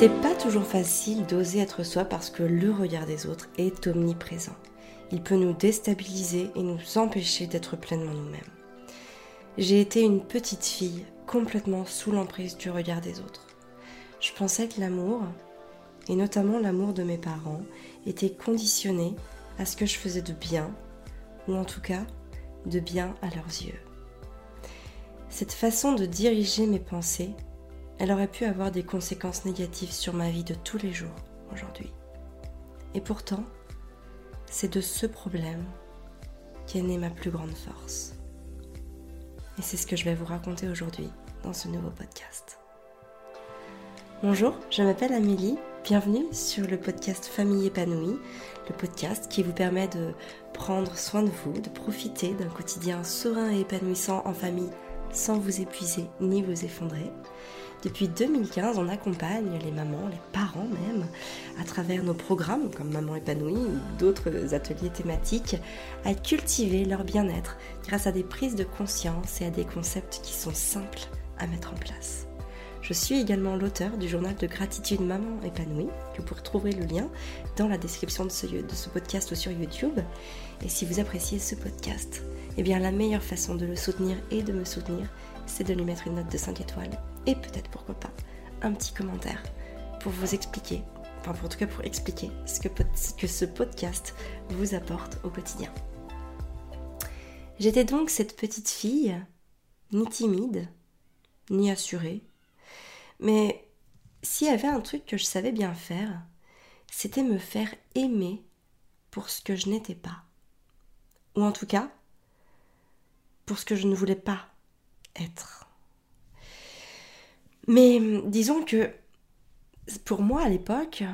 C'est pas toujours facile d'oser être soi parce que le regard des autres est omniprésent. Il peut nous déstabiliser et nous empêcher d'être pleinement nous-mêmes. J'ai été une petite fille complètement sous l'emprise du regard des autres. Je pensais que l'amour, et notamment l'amour de mes parents, était conditionné à ce que je faisais de bien, ou en tout cas de bien à leurs yeux. Cette façon de diriger mes pensées elle aurait pu avoir des conséquences négatives sur ma vie de tous les jours aujourd'hui. Et pourtant, c'est de ce problème qu'est née ma plus grande force. Et c'est ce que je vais vous raconter aujourd'hui dans ce nouveau podcast. Bonjour, je m'appelle Amélie, bienvenue sur le podcast Famille épanouie, le podcast qui vous permet de prendre soin de vous, de profiter d'un quotidien serein et épanouissant en famille sans vous épuiser ni vous effondrer. Depuis 2015, on accompagne les mamans, les parents même, à travers nos programmes comme Maman épanouie ou d'autres ateliers thématiques, à cultiver leur bien-être grâce à des prises de conscience et à des concepts qui sont simples à mettre en place. Je suis également l'auteur du journal de gratitude Maman épanouie, que vous retrouverez le lien dans la description de ce, de ce podcast ou sur YouTube. Et si vous appréciez ce podcast, eh bien la meilleure façon de le soutenir et de me soutenir, c'est de lui mettre une note de 5 étoiles et peut-être pourquoi pas un petit commentaire pour vous expliquer, enfin pour, en tout cas pour expliquer ce que, que ce podcast vous apporte au quotidien. J'étais donc cette petite fille, ni timide, ni assurée, mais s'il y avait un truc que je savais bien faire, c'était me faire aimer pour ce que je n'étais pas. Ou en tout cas, pour ce que je ne voulais pas être. Mais disons que pour moi à l'époque,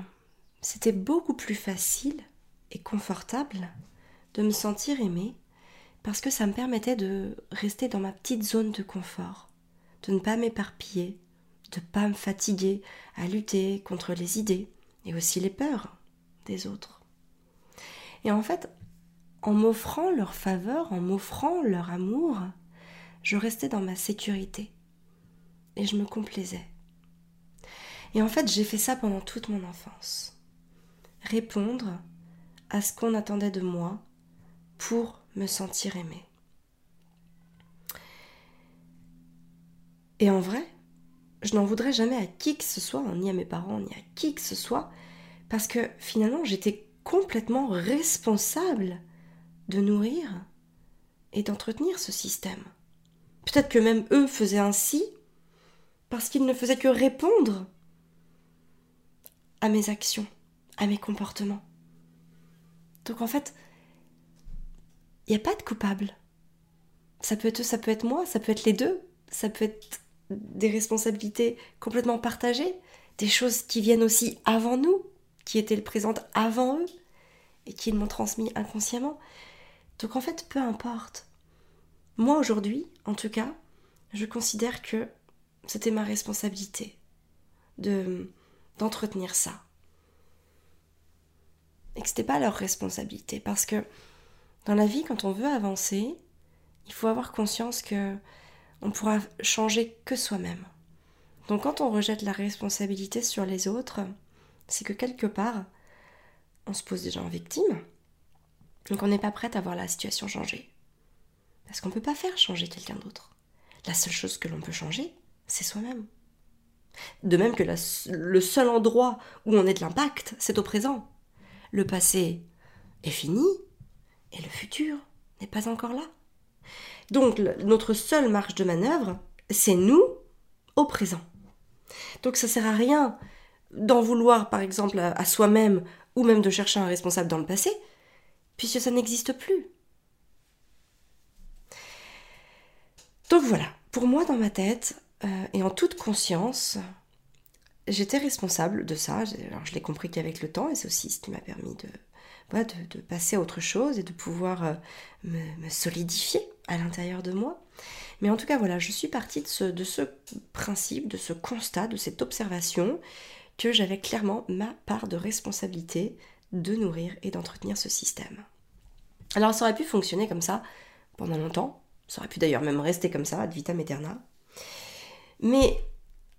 c'était beaucoup plus facile et confortable de me sentir aimée parce que ça me permettait de rester dans ma petite zone de confort, de ne pas m'éparpiller, de ne pas me fatiguer à lutter contre les idées et aussi les peurs des autres. Et en fait, en m'offrant leur faveur, en m'offrant leur amour, je restais dans ma sécurité et je me complaisais. Et en fait, j'ai fait ça pendant toute mon enfance. Répondre à ce qu'on attendait de moi pour me sentir aimée. Et en vrai, je n'en voudrais jamais à qui que ce soit, ni à mes parents, ni à qui que ce soit, parce que finalement, j'étais complètement responsable de nourrir et d'entretenir ce système. Peut-être que même eux faisaient ainsi parce qu'ils ne faisaient que répondre à mes actions, à mes comportements. Donc en fait, il n'y a pas de coupable. Ça peut être ça peut être moi, ça peut être les deux, ça peut être des responsabilités complètement partagées, des choses qui viennent aussi avant nous, qui étaient présentes avant eux et qu'ils m'ont transmis inconsciemment. Donc en fait, peu importe. Moi aujourd'hui, en tout cas, je considère que c'était ma responsabilité de d'entretenir ça. Et que c'était pas leur responsabilité parce que dans la vie quand on veut avancer, il faut avoir conscience que on pourra changer que soi-même. Donc quand on rejette la responsabilité sur les autres, c'est que quelque part on se pose déjà en victime. Donc on n'est pas prête à voir la situation changer. Parce qu'on ne peut pas faire changer quelqu'un d'autre. La seule chose que l'on peut changer, c'est soi-même. De même que le seul endroit où on est de l'impact, c'est au présent. Le passé est fini et le futur n'est pas encore là. Donc notre seule marge de manœuvre, c'est nous au présent. Donc ça sert à rien d'en vouloir par exemple à soi-même ou même de chercher un responsable dans le passé, puisque ça n'existe plus. Donc voilà, pour moi dans ma tête, euh, et en toute conscience, j'étais responsable de ça. Alors je l'ai compris qu'avec le temps, et c'est aussi ce qui m'a permis de, passer à autre chose et de pouvoir euh, me, solidifier à l'intérieur de moi. Mais en tout cas, voilà, je suis partie de ce principe, de ce constat, de cette observation, que j'avais clairement ma part de responsabilité de nourrir et d'entretenir ce système. Alors ça aurait pu fonctionner comme ça pendant longtemps, ça aurait pu d'ailleurs même rester comme ça, ad vitam aeterna. Mais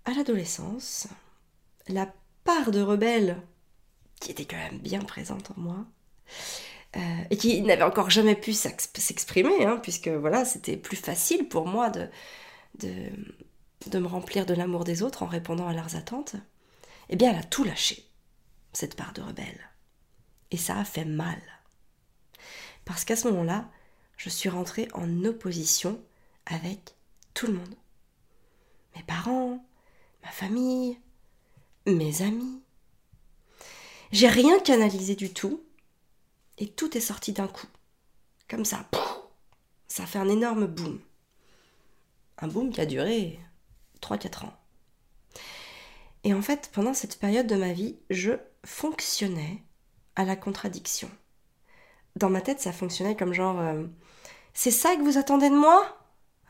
à l'adolescence, la part de rebelle qui était quand même bien présente en moi. Euh, et qui n'avait encore jamais pu s'exprimer, hein, puisque voilà, c'était plus facile pour moi de, de, de me remplir de l'amour des autres en répondant à leurs attentes, eh bien, elle a tout lâché, cette part de rebelle. Et ça a fait mal. Parce qu'à ce moment-là, je suis rentrée en opposition avec tout le monde. Mes parents, ma famille, mes amis. J'ai rien canalisé du tout et tout est sorti d'un coup. Comme ça. Ça fait un énorme boom. Un boom qui a duré 3-4 ans. Et en fait, pendant cette période de ma vie, je fonctionnais à la contradiction. Dans ma tête, ça fonctionnait comme genre euh, C'est ça que vous attendez de moi?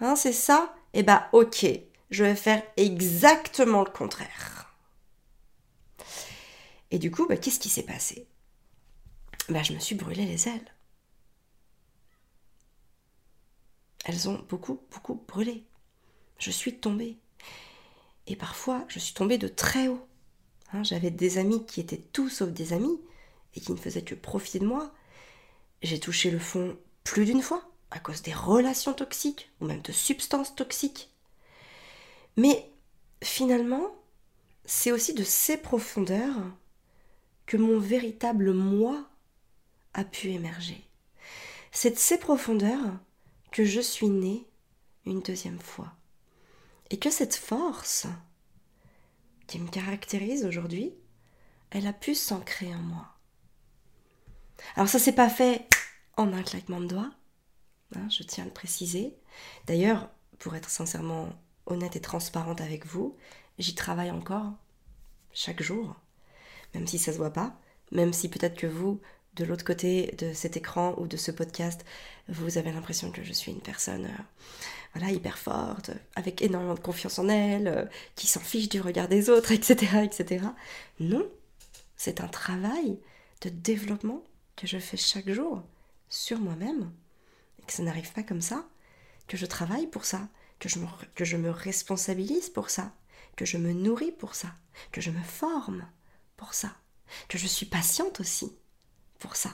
Hein, c'est ça? Eh bah ok, je vais faire exactement le contraire. Et du coup, bah, qu'est-ce qui s'est passé? Bah, Je me suis brûlé les ailes. Elles ont beaucoup, beaucoup brûlé. Je suis tombée. Et parfois, je suis tombée de très haut. Hein, j'avais des amis qui étaient tout sauf des amis et qui ne faisaient que profiter de moi. J'ai touché le fond plus d'une fois à cause des relations toxiques ou même de substances toxiques. Mais finalement, c'est aussi de ces profondeurs que mon véritable moi a pu émerger. C'est de ces profondeurs que je suis née une deuxième fois. Et que cette force qui me caractérise aujourd'hui, elle a pu s'ancrer en moi. Alors ça s'est pas fait en un claquement de doigts, hein, je tiens à le préciser. D'ailleurs, pour être sincèrement honnête et transparente avec vous, j'y travaille encore chaque jour, même si ça se voit pas, même si peut-être que vous, de l'autre côté de cet écran ou de ce podcast, vous avez l'impression que je suis une personne euh, hyper forte, avec énormément de confiance en elle, euh, qui s'en fiche du regard des autres, etc. etc. Non, c'est un travail de développement que je fais chaque jour sur moi-même, et que ça n'arrive pas comme ça, que je travaille pour ça, que je, me, responsabilise pour ça, que je me nourris pour ça, que je me forme pour ça, que je suis patiente aussi pour ça.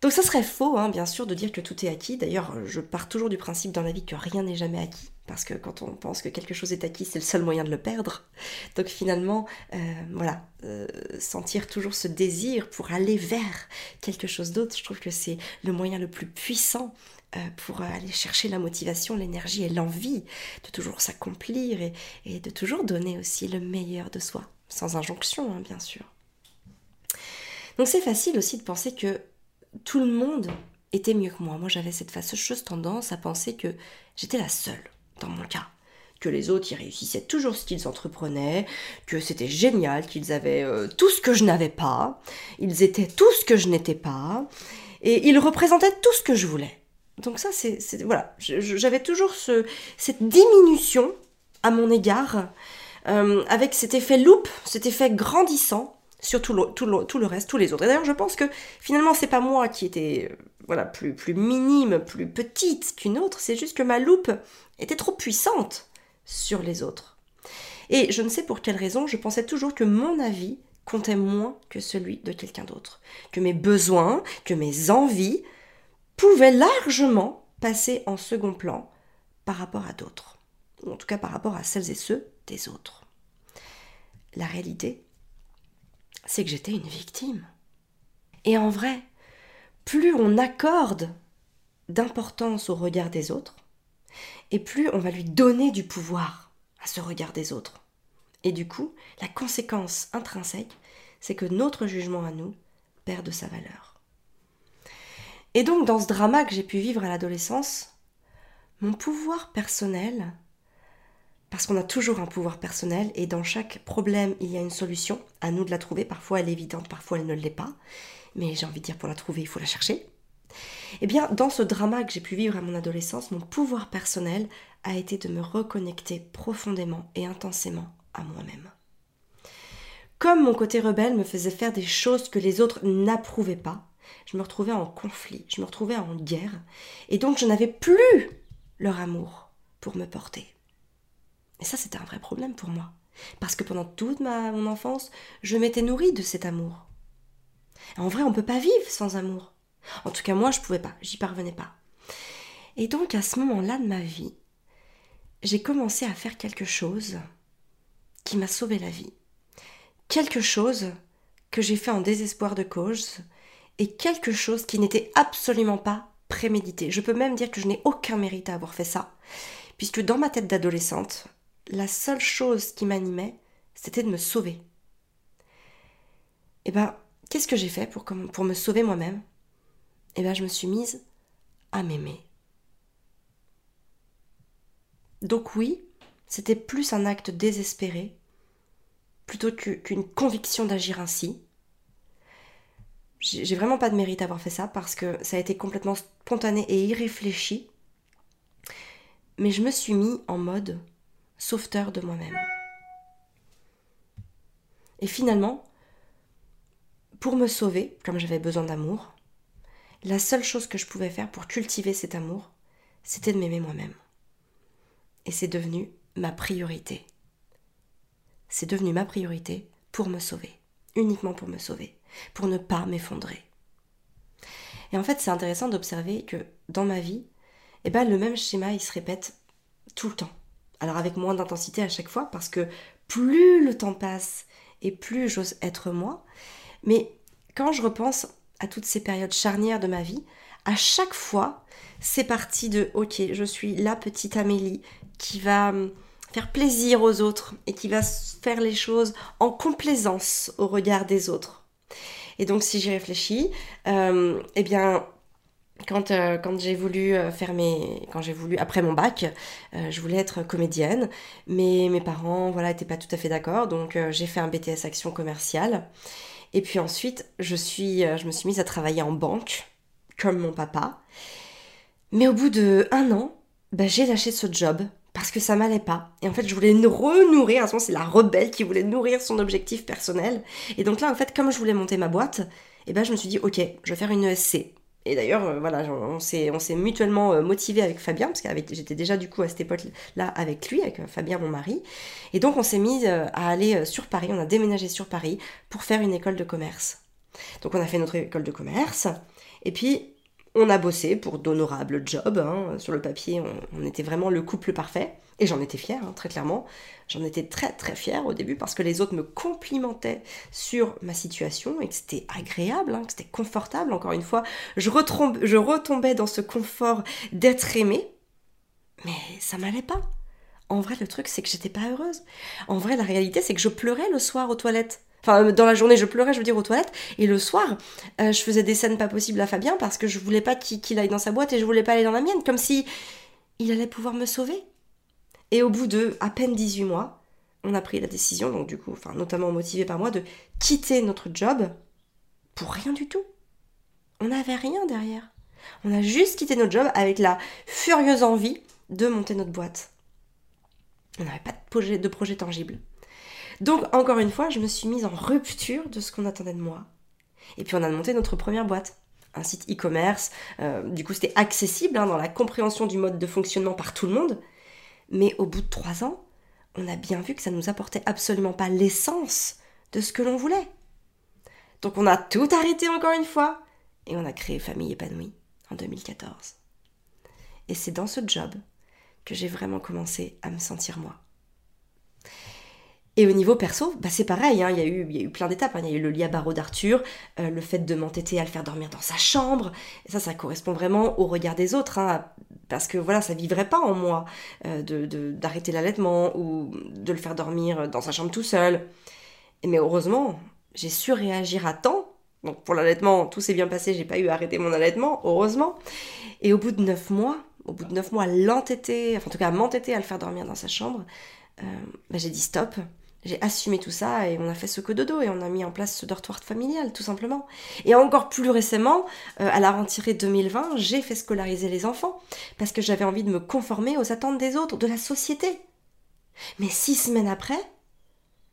Donc ça serait faux, hein, bien sûr, de dire que tout est acquis. D'ailleurs, je pars toujours du principe dans la vie que rien n'est jamais acquis. Parce que quand on pense que quelque chose est acquis, c'est le seul moyen de le perdre. Donc finalement, euh, voilà, euh, sentir toujours ce désir pour aller vers quelque chose d'autre, je trouve que c'est le moyen le plus puissant euh, pour aller chercher la motivation, l'énergie et l'envie de toujours s'accomplir et, de toujours donner aussi le meilleur de soi, sans injonction, hein, bien sûr. Donc c'est facile aussi de penser que tout le monde était mieux que moi. Moi j'avais cette fâcheuse tendance à penser que j'étais la seule dans mon cas. Que les autres y réussissaient toujours ce qu'ils entreprenaient, que c'était génial, qu'ils avaient euh, tout ce que je n'avais pas, ils étaient tout ce que je n'étais pas, et ils représentaient tout ce que je voulais. Donc ça, c'est voilà, j'avais toujours ce, cette diminution à mon égard, euh, avec cet effet loupe, cet effet grandissant, sur tout le, tout, le, reste, tous les autres. Et d'ailleurs, je pense que finalement, c'est pas moi qui étais euh, voilà, plus, plus minime, plus petite qu'une autre, c'est juste que ma loupe était trop puissante sur les autres. Et je ne sais pour quelle raison, je pensais toujours que mon avis comptait moins que celui de quelqu'un d'autre, que mes besoins, que mes envies pouvaient largement passer en second plan par rapport à d'autres, ou en tout cas par rapport à celles et ceux des autres. La réalité, c'est que j'étais une victime. Et en vrai, plus on accorde d'importance au regard des autres, et plus on va lui donner du pouvoir à ce regard des autres. Et du coup, la conséquence intrinsèque, c'est que notre jugement à nous perd de sa valeur. Et donc, dans ce drama que j'ai pu vivre à l'adolescence, mon pouvoir personnel parce qu'on a toujours un pouvoir personnel et dans chaque problème, il y a une solution. À nous de la trouver. Parfois, elle est évidente, parfois, elle ne l'est pas. Mais j'ai envie de dire, pour la trouver, il faut la chercher. Eh bien, dans ce drama que j'ai pu vivre à mon adolescence, mon pouvoir personnel a été de me reconnecter profondément et intensément à moi-même. Comme mon côté rebelle me faisait faire des choses que les autres n'approuvaient pas, je me retrouvais en conflit, je me retrouvais en guerre, et donc je n'avais plus leur amour pour me porter. Et ça, c'était un vrai problème pour moi. Parce que pendant toute ma, mon enfance, je m'étais nourrie de cet amour. En vrai, on ne peut pas vivre sans amour. En tout cas, moi, je ne pouvais pas, j'y parvenais pas. Et donc, à ce moment-là de ma vie, j'ai commencé à faire quelque chose qui m'a sauvé la vie. Quelque chose que j'ai fait en désespoir de cause et quelque chose qui n'était absolument pas prémédité. Je peux même dire que je n'ai aucun mérite à avoir fait ça, puisque dans ma tête d'adolescente, la seule chose qui m'animait, c'était de me sauver. Et eh ben, qu'est-ce que j'ai fait pour, me sauver moi-même? Eh ben, je me suis mise à m'aimer. Donc oui, c'était plus un acte désespéré, plutôt qu'une conviction d'agir ainsi. J'ai vraiment pas de mérite à avoir fait ça parce que ça a été complètement spontané et irréfléchi. Mais je me suis mis en mode sauveteur de moi-même. Et finalement, pour me sauver, comme j'avais besoin d'amour, la seule chose que je pouvais faire pour cultiver cet amour, c'était de m'aimer moi-même. Et c'est devenu ma priorité. C'est devenu ma priorité pour me sauver, uniquement pour me sauver, pour ne pas m'effondrer. Et en fait, c'est intéressant d'observer que dans ma vie, eh ben, le même schéma, il se répète tout le temps. Alors avec moins d'intensité à chaque fois, parce que plus le temps passe et plus j'ose être moi. Mais quand je repense à toutes ces périodes charnières de ma vie, à chaque fois, c'est parti de ok, je suis la petite Amélie qui va hum, faire plaisir aux autres et qui va faire les choses en complaisance au regard des autres. Et donc si j'y réfléchis, euh, eh bien quand, euh, quand j'ai voulu euh, faire mes quand j'ai voulu après mon bac je voulais être comédienne mais mes parents voilà étaient pas tout à fait d'accord donc j'ai fait un BTS action commerciale et puis ensuite je suis je me suis mise à travailler en banque comme mon papa mais au bout de un an bah, j'ai lâché ce job parce que ça m'allait pas. Et en fait, je voulais renourrir, à ce moment, c'est la rebelle qui voulait nourrir son objectif personnel. Et donc là, en fait, comme je voulais monter ma boîte, et eh ben, je me suis dit, ok, je vais faire une ESC. Et d'ailleurs, euh, voilà, on s'est, on s'est mutuellement euh, motivé avec Fabien, parce que j'étais déjà du coup à cette époque-là avec lui, avec euh, Fabien, mon mari. Et donc, on s'est mis à aller sur Paris, on a déménagé sur Paris pour faire une école de commerce. Donc, on a fait notre école de commerce. Et puis, on a bossé pour d'honorables jobs. Hein. Sur le papier, on, était vraiment le couple parfait. Et j'en étais fière, hein, très clairement. J'en étais très très fière au début parce que les autres me complimentaient sur ma situation et que c'était agréable, hein, que c'était confortable. Encore une fois, je, retombais dans ce confort d'être aimée. Mais ça m'allait pas. En vrai, le truc, c'est que j'étais pas heureuse. En vrai, la réalité, c'est que je pleurais le soir aux toilettes. Enfin, dans la journée, je pleurais, je veux dire, aux toilettes. Et le soir, euh, je faisais des scènes pas possibles à Fabien parce que je voulais pas qu'il aille dans sa boîte et je voulais pas aller dans la mienne. Comme si il allait pouvoir me sauver. Et au bout de à peine 18 mois, on a pris la décision, donc du coup, notamment motivé par moi, de quitter notre job pour rien du tout. On n'avait rien derrière. On a juste quitté notre job avec la furieuse envie de monter notre boîte. On n'avait pas de projet, de tangible. Donc, encore une fois, je me suis mise en rupture de ce qu'on attendait de moi. Et puis, on a monté notre première boîte, un site e-commerce. Euh, du coup, c'était accessible hein, dans la compréhension du mode de fonctionnement par tout le monde. Mais au bout de trois ans, on a bien vu que ça ne nous apportait absolument pas l'essence de ce que l'on voulait. Donc, on a tout arrêté encore une fois et on a créé Famille épanouie en 2014. Et c'est dans ce job que j'ai vraiment commencé à me sentir moi. Et au niveau perso, bah c'est pareil, hein, il, y a eu, plein d'étapes. Hein. Il y a eu le lit à d'Arthur, euh, le fait de m'entêter à le faire dormir dans sa chambre. Ça, ça correspond vraiment au regard des autres. Hein, parce que voilà, ça vivrait pas en moi euh, d'arrêter l'allaitement ou de le faire dormir dans sa chambre tout seul. Mais heureusement, j'ai su réagir à temps. Donc pour l'allaitement, tout s'est bien passé, j'ai pas eu à arrêter mon allaitement, heureusement. Et au bout de neuf mois, au bout de neuf mois, l'entêter, enfin en tout cas m'entêter à le faire dormir dans sa chambre, euh, bah, j'ai dit stop j'ai assumé tout ça et on a fait ce que dodo et on a mis en place ce dortoir familial, tout simplement. Et encore plus récemment, euh, à la rentrée 2020, j'ai fait scolariser les enfants parce que j'avais envie de me conformer aux attentes des autres, de la société. Mais six semaines après,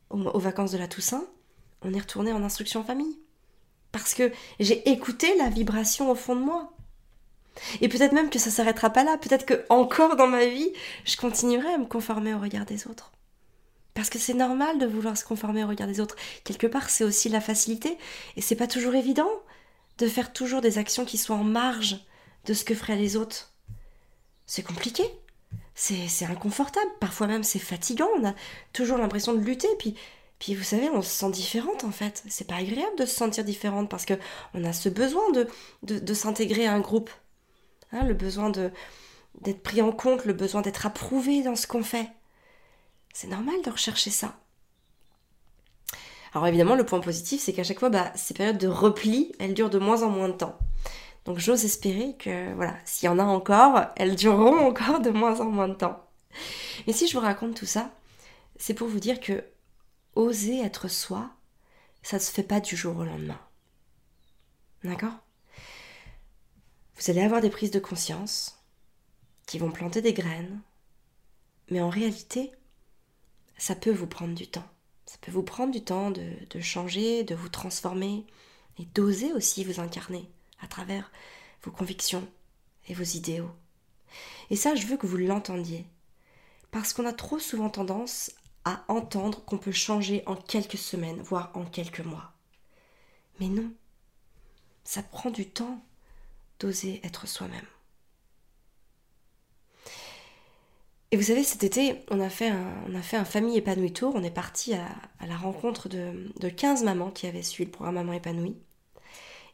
aux, vacances de la Toussaint, on est retourné en instruction famille. Parce que j'ai écouté la vibration au fond de moi. Et peut-être même que ça s'arrêtera pas là. Peut-être que encore dans ma vie, je continuerai à me conformer au regard des autres. Parce que c'est normal de vouloir se conformer au regard des autres. Quelque part, c'est aussi la facilité. Et c'est pas toujours évident de faire toujours des actions qui soient en marge de ce que feraient les autres. C'est compliqué. C'est inconfortable. Parfois même, c'est fatigant. On a toujours l'impression de lutter. Puis, puis, vous savez, on se sent différente en fait. C'est pas agréable de se sentir différente parce que on a ce besoin de, de, s'intégrer à un groupe. Hein, le besoin d'être pris en compte, le besoin d'être approuvé dans ce qu'on fait. C'est normal de rechercher ça. Alors évidemment, le point positif, c'est qu'à chaque fois, bah, ces périodes de repli, elles durent de moins en moins de temps. Donc j'ose espérer que, voilà, s'il y en a encore, elles dureront encore de moins en moins de temps. Mais si je vous raconte tout ça, c'est pour vous dire que oser être soi, ça ne se fait pas du jour au lendemain. D'accord? Vous allez avoir des prises de conscience qui vont planter des graines, mais en réalité, ça peut vous prendre du temps. Ça peut vous prendre du temps de, changer, de vous transformer et d'oser aussi vous incarner à travers vos convictions et vos idéaux. Et ça, je veux que vous l'entendiez. Parce qu'on a trop souvent tendance à entendre qu'on peut changer en quelques semaines, voire en quelques mois. Mais non, ça prend du temps d'oser être soi-même. Et vous savez, cet été, on a fait un, famille épanouie tour. On est parti à, la rencontre de, de 15 mamans qui avaient suivi le programme Maman épanouie.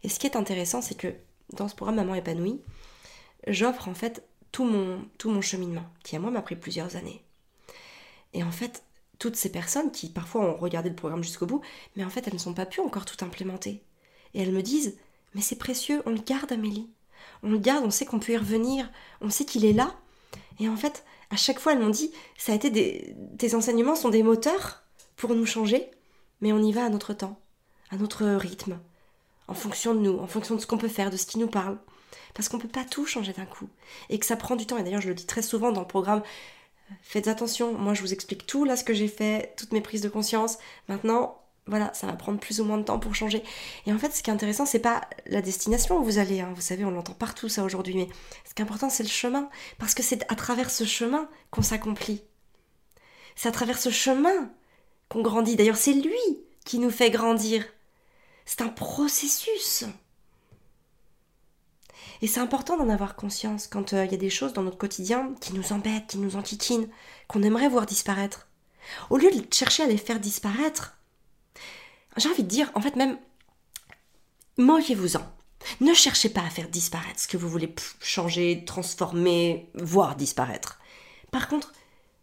Et ce qui est intéressant, c'est que dans ce programme Maman épanouie, j'offre en fait tout mon, tout mon cheminement, qui à moi m'a pris plusieurs années. Et en fait, toutes ces personnes qui parfois ont regardé le programme jusqu'au bout, mais en fait elles ne sont pas pu encore tout implémenter. Et elles me disent Mais c'est précieux, on le garde Amélie. On le garde, on sait qu'on peut y revenir, on sait qu'il est là. Et en fait, à chaque fois, elles m'ont dit, ça a été des, tes enseignements sont des moteurs pour nous changer, mais on y va à notre temps, à notre rythme, en fonction de nous, en fonction de ce qu'on peut faire, de ce qui nous parle. Parce qu'on ne peut pas tout changer d'un coup. Et que ça prend du temps. Et d'ailleurs, je le dis très souvent dans le programme, faites attention, moi je vous explique tout là ce que j'ai fait, toutes mes prises de conscience. Maintenant, voilà, ça va prendre plus ou moins de temps pour changer. Et en fait, ce qui est intéressant, c'est pas la destination où vous allez. Hein. Vous savez, on l'entend partout ça aujourd'hui, mais ce qui est important, c'est le chemin, parce que c'est à travers ce chemin qu'on s'accomplit. C'est à travers ce chemin qu'on grandit. D'ailleurs, c'est lui qui nous fait grandir. C'est un processus. Et c'est important d'en avoir conscience quand euh, il y a des choses dans notre quotidien qui nous embêtent, qui nous enquiquinent, qu'on aimerait voir disparaître. Au lieu de chercher à les faire disparaître, j'ai envie de dire, en fait même, moquez-vous-en. Ne cherchez pas à faire disparaître ce que vous voulez changer, transformer, voir disparaître. Par contre,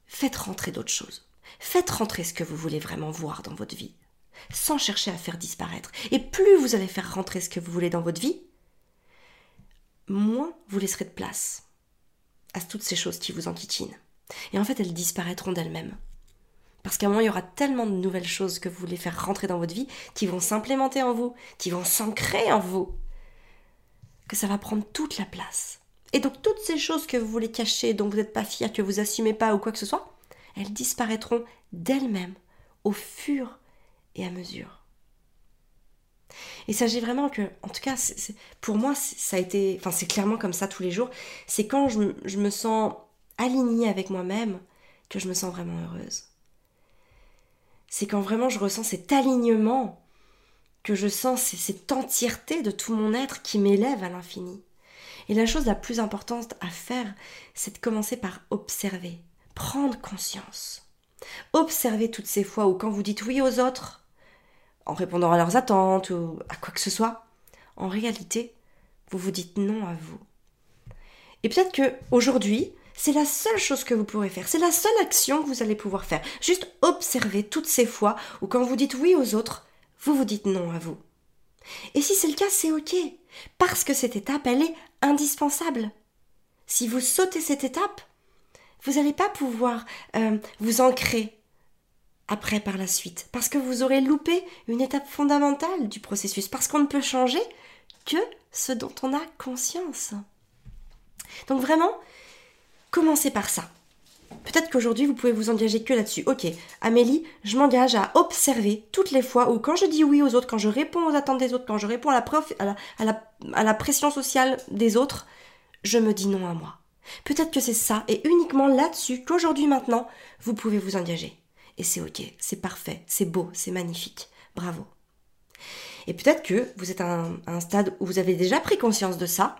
faites rentrer d'autres choses. Faites rentrer ce que vous voulez vraiment voir dans votre vie, sans chercher à faire disparaître. Et plus vous allez faire rentrer ce que vous voulez dans votre vie, moins vous laisserez de place à toutes ces choses qui vous enquiquinent. Et en fait, elles disparaîtront d'elles-mêmes. Parce qu'à un moment, il y aura tellement de nouvelles choses que vous voulez faire rentrer dans votre vie qui vont s'implémenter en vous, qui vont s'ancrer en vous, que ça va prendre toute la place. Et donc toutes ces choses que vous voulez cacher, dont vous n'êtes pas fier, que vous assumez pas ou quoi que ce soit, elles disparaîtront d'elles-mêmes au fur et à mesure. Il s'agit vraiment que, en tout cas, pour moi, ça a été, enfin c'est clairement comme ça tous les jours, c'est quand je, je me sens alignée avec moi-même que je me sens vraiment heureuse c'est quand vraiment je ressens cet alignement, que je sens cette entièreté de tout mon être qui m'élève à l'infini. Et la chose la plus importante à faire, c'est de commencer par observer, prendre conscience. Observez toutes ces fois où quand vous dites oui aux autres, en répondant à leurs attentes ou à quoi que ce soit, en réalité, vous vous dites non à vous. Et peut-être que aujourd'hui, c'est la seule chose que vous pourrez faire. C'est la seule action que vous allez pouvoir faire. Juste observer toutes ces fois où quand vous dites oui aux autres, vous vous dites non à vous. Et si c'est le cas, c'est ok. Parce que cette étape, elle est indispensable. Si vous sautez cette étape, vous n'allez pas pouvoir euh, vous ancrer après par la suite. Parce que vous aurez loupé une étape fondamentale du processus. Parce qu'on ne peut changer que ce dont on a conscience. Donc vraiment, Commencez par ça. Peut-être qu'aujourd'hui, vous pouvez vous engager que là-dessus. Ok, Amélie, je m'engage à observer toutes les fois où quand je dis oui aux autres, quand je réponds aux attentes des autres, quand je réponds à la, à à pression sociale des autres, je me dis non à moi. Peut-être que c'est ça, et uniquement là-dessus qu'aujourd'hui maintenant, vous pouvez vous engager. Et c'est ok, c'est parfait, c'est beau, c'est magnifique. Bravo. Et peut-être que vous êtes à un, stade où vous avez déjà pris conscience de ça,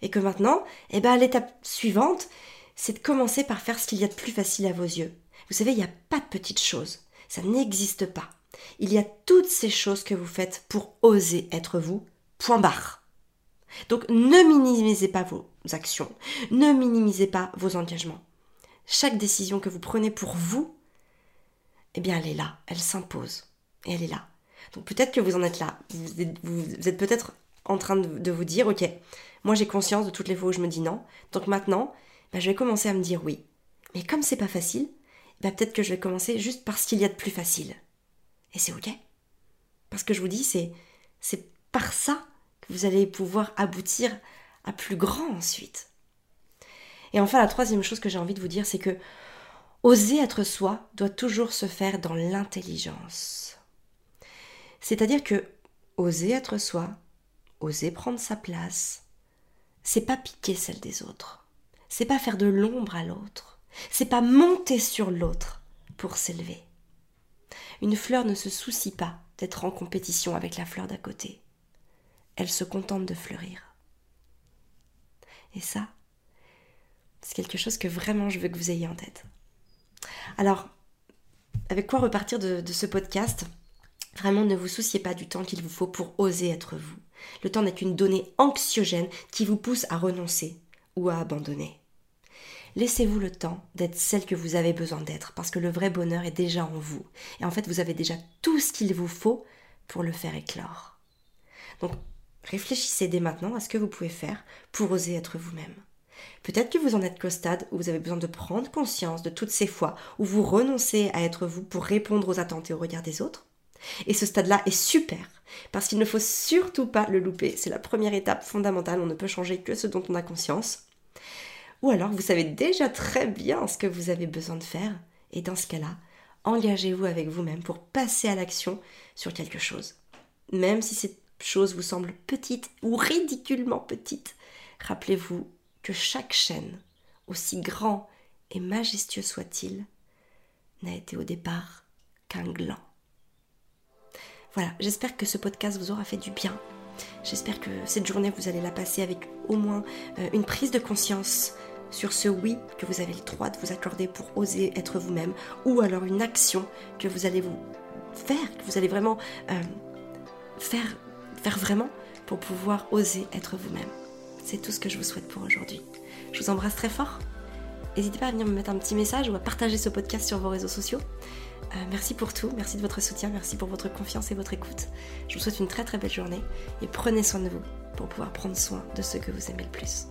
et que maintenant, eh ben, l'étape suivante, c'est de commencer par faire ce qu'il y a de plus facile à vos yeux. Vous savez, il n'y a pas de petites choses. Ça n'existe pas. Il y a toutes ces choses que vous faites pour oser être vous. Point barre. Donc ne minimisez pas vos actions, ne minimisez pas vos engagements. Chaque décision que vous prenez pour vous, eh bien elle est là, elle s'impose, et elle est là. Donc peut-être que vous en êtes là, vous êtes, peut-être en train de, vous dire, ok, moi j'ai conscience de toutes les fois où je me dis non, donc maintenant, bah, je vais commencer à me dire oui. Mais comme c'est pas facile, bah, peut-être que je vais commencer juste parce qu'il y a de plus facile. Et c'est ok. Parce que je vous dis, c'est, c'est par ça que vous allez pouvoir aboutir à plus grand ensuite. Et enfin, la troisième chose que j'ai envie de vous dire, c'est que oser être soi doit toujours se faire dans l'intelligence. C'est-à-dire que oser être soi, oser prendre sa place, c'est pas piquer celle des autres. C'est pas faire de l'ombre à l'autre. C'est pas monter sur l'autre pour s'élever. Une fleur ne se soucie pas d'être en compétition avec la fleur d'à côté. Elle se contente de fleurir. Et ça, c'est quelque chose que vraiment je veux que vous ayez en tête. Alors, avec quoi repartir de, ce podcast? Vraiment, ne vous souciez pas du temps qu'il vous faut pour oser être vous. Le temps n'est qu'une donnée anxiogène qui vous pousse à renoncer à abandonner. Laissez-vous le temps d'être celle que vous avez besoin d'être, parce que le vrai bonheur est déjà en vous. Et en fait, vous avez déjà tout ce qu'il vous faut pour le faire éclore. Donc, réfléchissez dès maintenant à ce que vous pouvez faire pour oser être vous-même. Peut-être que vous en êtes qu'au stade où vous avez besoin de prendre conscience de toutes ces fois où vous renoncez à être vous pour répondre aux attentes et aux regards des autres. Et ce stade-là est super, parce qu'il ne faut surtout pas le louper. C'est la première étape fondamentale, on ne peut changer que ce dont on a conscience. Ou alors vous savez déjà très bien ce que vous avez besoin de faire, et dans ce cas-là, engagez-vous avec vous-même pour passer à l'action sur quelque chose. Même si cette chose vous semble petite ou ridiculement petite, rappelez-vous que chaque chaîne, aussi grand et majestueux soit-il, n'a été au départ qu'un gland. Voilà, j'espère que ce podcast vous aura fait du bien. J'espère que cette journée, vous allez la passer avec au moins euh, une prise de conscience sur ce oui que vous avez le droit de vous accorder pour oser être vous-même, ou alors une action que vous allez vous faire, que vous allez vraiment euh, faire, faire vraiment pour pouvoir oser être vous-même. C'est tout ce que je vous souhaite pour aujourd'hui. Je vous embrasse très fort. N'hésitez pas à venir me mettre un petit message ou à partager ce podcast sur vos réseaux sociaux. Euh, merci pour tout, merci de votre soutien, merci pour votre confiance et votre écoute. Je vous souhaite une très très belle journée et prenez soin de vous pour pouvoir prendre soin de ceux que vous aimez le plus.